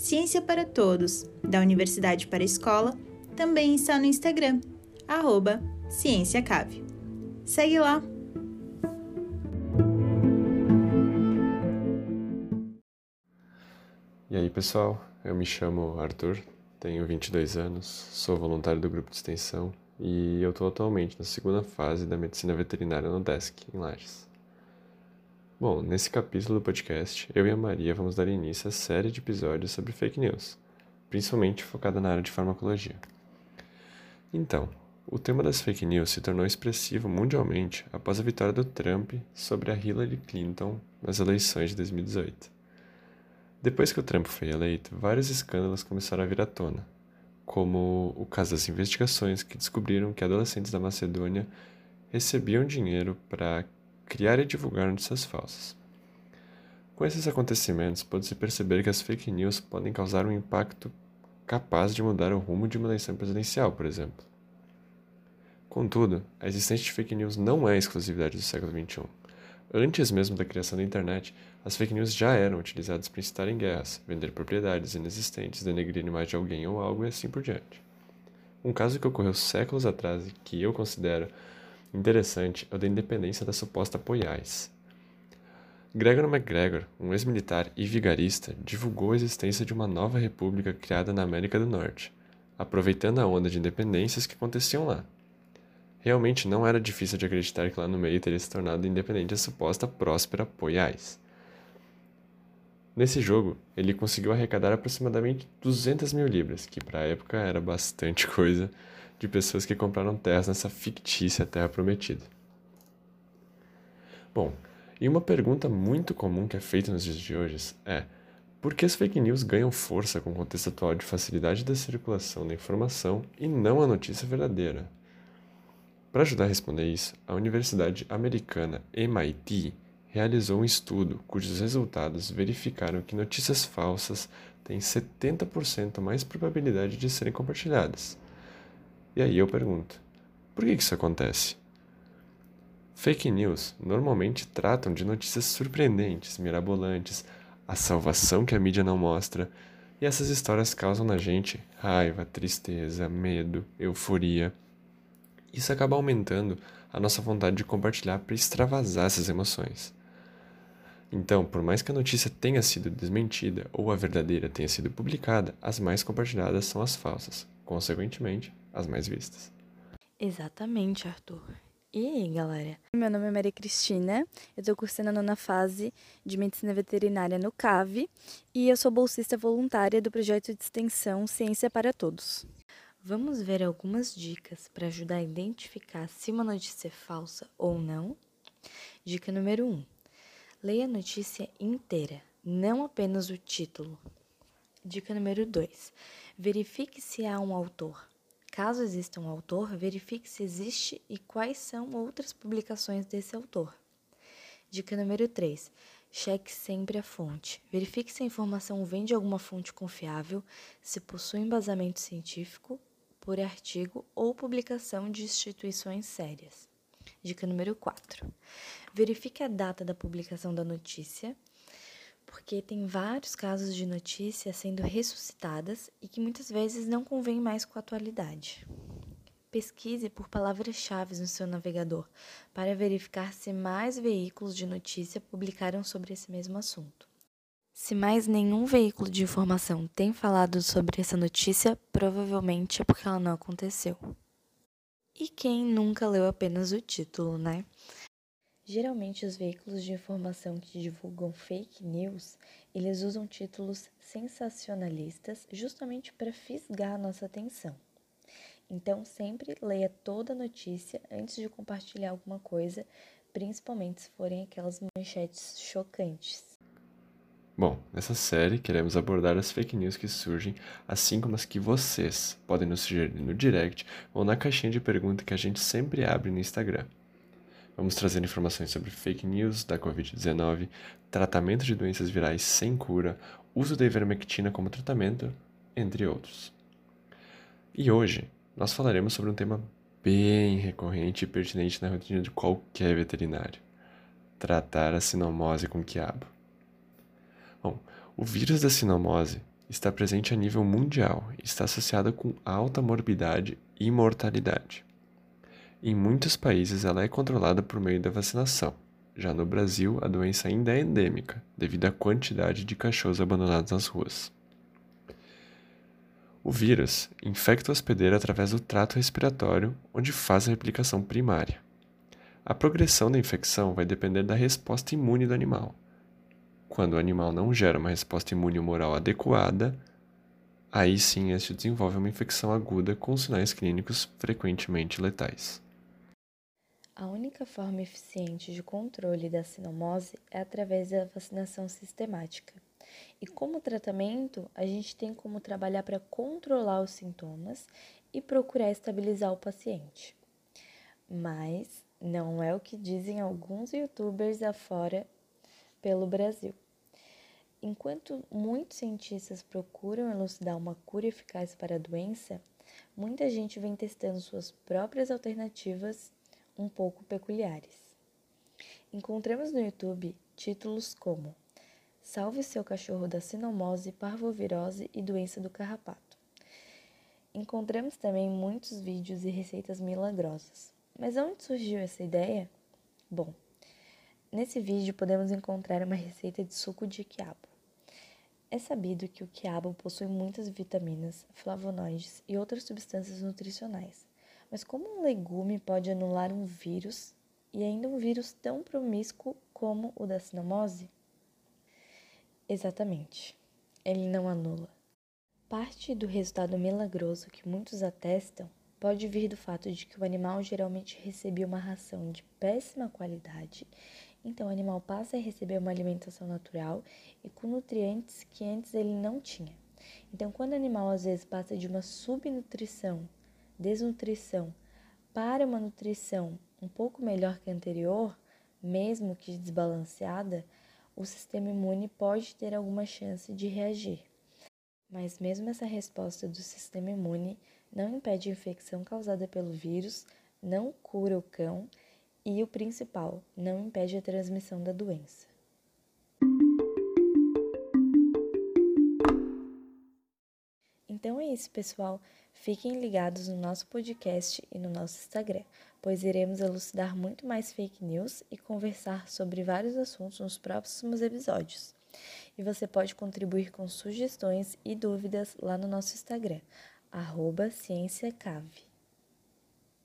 Ciência para Todos, da Universidade para a Escola, também está no Instagram, arroba CiênciaCave. Segue lá! E aí, pessoal? Eu me chamo Arthur, tenho 22 anos, sou voluntário do grupo de extensão e eu estou atualmente na segunda fase da medicina veterinária no DESC, em Lages. Bom, nesse capítulo do podcast, eu e a Maria vamos dar início à série de episódios sobre fake news, principalmente focada na área de farmacologia. Então, o tema das fake news se tornou expressivo mundialmente após a vitória do Trump sobre a Hillary Clinton nas eleições de 2018. Depois que o Trump foi eleito, vários escândalos começaram a vir à tona, como o caso das investigações que descobriram que adolescentes da Macedônia recebiam dinheiro para criar e divulgar notícias falsas. Com esses acontecimentos, pode-se perceber que as fake news podem causar um impacto capaz de mudar o rumo de uma eleição presidencial, por exemplo. Contudo, a existência de fake news não é exclusividade do século XXI. Antes mesmo da criação da internet, as fake news já eram utilizadas para incitar em guerras, vender propriedades inexistentes, denegrir a imagem de alguém ou algo e assim por diante. Um caso que ocorreu séculos atrás e que eu considero interessante é o da independência da suposta Poiais. Gregor MacGregor, um ex-militar e vigarista, divulgou a existência de uma nova república criada na América do Norte, aproveitando a onda de independências que aconteciam lá. Realmente não era difícil de acreditar que lá no meio teria se tornado independente a suposta próspera Poiais. Nesse jogo, ele conseguiu arrecadar aproximadamente 200 mil libras, que para a época era bastante coisa, de pessoas que compraram terras nessa fictícia terra prometida. Bom, e uma pergunta muito comum que é feita nos dias de hoje é: por que as fake news ganham força com o contexto atual de facilidade da circulação da informação e não a notícia verdadeira? Para ajudar a responder isso, a Universidade Americana MIT realizou um estudo cujos resultados verificaram que notícias falsas têm 70% mais probabilidade de serem compartilhadas, e aí eu pergunto: por que isso acontece? Fake news normalmente tratam de notícias surpreendentes, mirabolantes, a salvação que a mídia não mostra, e essas histórias causam na gente raiva, tristeza, medo, euforia. Isso acaba aumentando a nossa vontade de compartilhar para extravasar essas emoções. Então, por mais que a notícia tenha sido desmentida ou a verdadeira tenha sido publicada, as mais compartilhadas são as falsas. Consequentemente, as mais vistas. Exatamente, Arthur. E aí, galera? Meu nome é Maria Cristina, eu estou cursando a nona fase de Medicina Veterinária no CAV e eu sou bolsista voluntária do projeto de extensão Ciência para Todos. Vamos ver algumas dicas para ajudar a identificar se uma notícia é falsa ou não? Dica número 1. Um, leia a notícia inteira, não apenas o título. Dica número 2. Verifique se há um autor. Caso exista um autor, verifique se existe e quais são outras publicações desse autor. Dica número 3. Cheque sempre a fonte. Verifique se a informação vem de alguma fonte confiável, se possui embasamento científico por artigo ou publicação de instituições sérias. Dica número 4. Verifique a data da publicação da notícia porque tem vários casos de notícias sendo ressuscitadas e que muitas vezes não convêm mais com a atualidade. Pesquise por palavras-chave no seu navegador para verificar se mais veículos de notícia publicaram sobre esse mesmo assunto. Se mais nenhum veículo de informação tem falado sobre essa notícia, provavelmente é porque ela não aconteceu. E quem nunca leu apenas o título, né? Geralmente os veículos de informação que divulgam fake news, eles usam títulos sensacionalistas justamente para fisgar nossa atenção. Então sempre leia toda a notícia antes de compartilhar alguma coisa, principalmente se forem aquelas manchetes chocantes. Bom, nessa série queremos abordar as fake news que surgem, assim como as que vocês podem nos sugerir no direct ou na caixinha de pergunta que a gente sempre abre no Instagram. Vamos trazer informações sobre fake news da Covid-19, tratamento de doenças virais sem cura, uso da ivermectina como tratamento, entre outros. E hoje nós falaremos sobre um tema bem recorrente e pertinente na rotina de qualquer veterinário: tratar a sinomose com quiabo. Bom, o vírus da sinomose está presente a nível mundial e está associado com alta morbidade e mortalidade. Em muitos países ela é controlada por meio da vacinação. Já no Brasil, a doença ainda é endêmica, devido à quantidade de cachorros abandonados nas ruas. O vírus infecta o hospedeiro através do trato respiratório, onde faz a replicação primária. A progressão da infecção vai depender da resposta imune do animal. Quando o animal não gera uma resposta imune humoral adequada, aí sim este desenvolve uma infecção aguda com sinais clínicos frequentemente letais. A única forma eficiente de controle da sinomose é através da vacinação sistemática. E como tratamento, a gente tem como trabalhar para controlar os sintomas e procurar estabilizar o paciente. Mas não é o que dizem alguns youtubers afora pelo Brasil. Enquanto muitos cientistas procuram elucidar uma cura eficaz para a doença, muita gente vem testando suas próprias alternativas um pouco peculiares. Encontramos no YouTube títulos como Salve seu cachorro da sinomose, parvovirose e doença do carrapato. Encontramos também muitos vídeos e receitas milagrosas. Mas onde surgiu essa ideia? Bom, nesse vídeo podemos encontrar uma receita de suco de quiabo. É sabido que o quiabo possui muitas vitaminas, flavonoides e outras substâncias nutricionais. Mas como um legume pode anular um vírus e ainda um vírus tão promíscuo como o da sinomose? Exatamente. Ele não anula. Parte do resultado milagroso que muitos atestam pode vir do fato de que o animal geralmente recebia uma ração de péssima qualidade, então o animal passa a receber uma alimentação natural e com nutrientes que antes ele não tinha. Então, quando o animal às vezes passa de uma subnutrição, desnutrição, para uma nutrição um pouco melhor que a anterior, mesmo que desbalanceada, o sistema imune pode ter alguma chance de reagir. Mas mesmo essa resposta do sistema imune não impede a infecção causada pelo vírus, não cura o cão e o principal, não impede a transmissão da doença. Então é isso, pessoal. Fiquem ligados no nosso podcast e no nosso Instagram pois iremos elucidar muito mais fake news e conversar sobre vários assuntos nos próximos episódios. E você pode contribuir com sugestões e dúvidas lá no nosso Instagram, arroba CiênciaCave.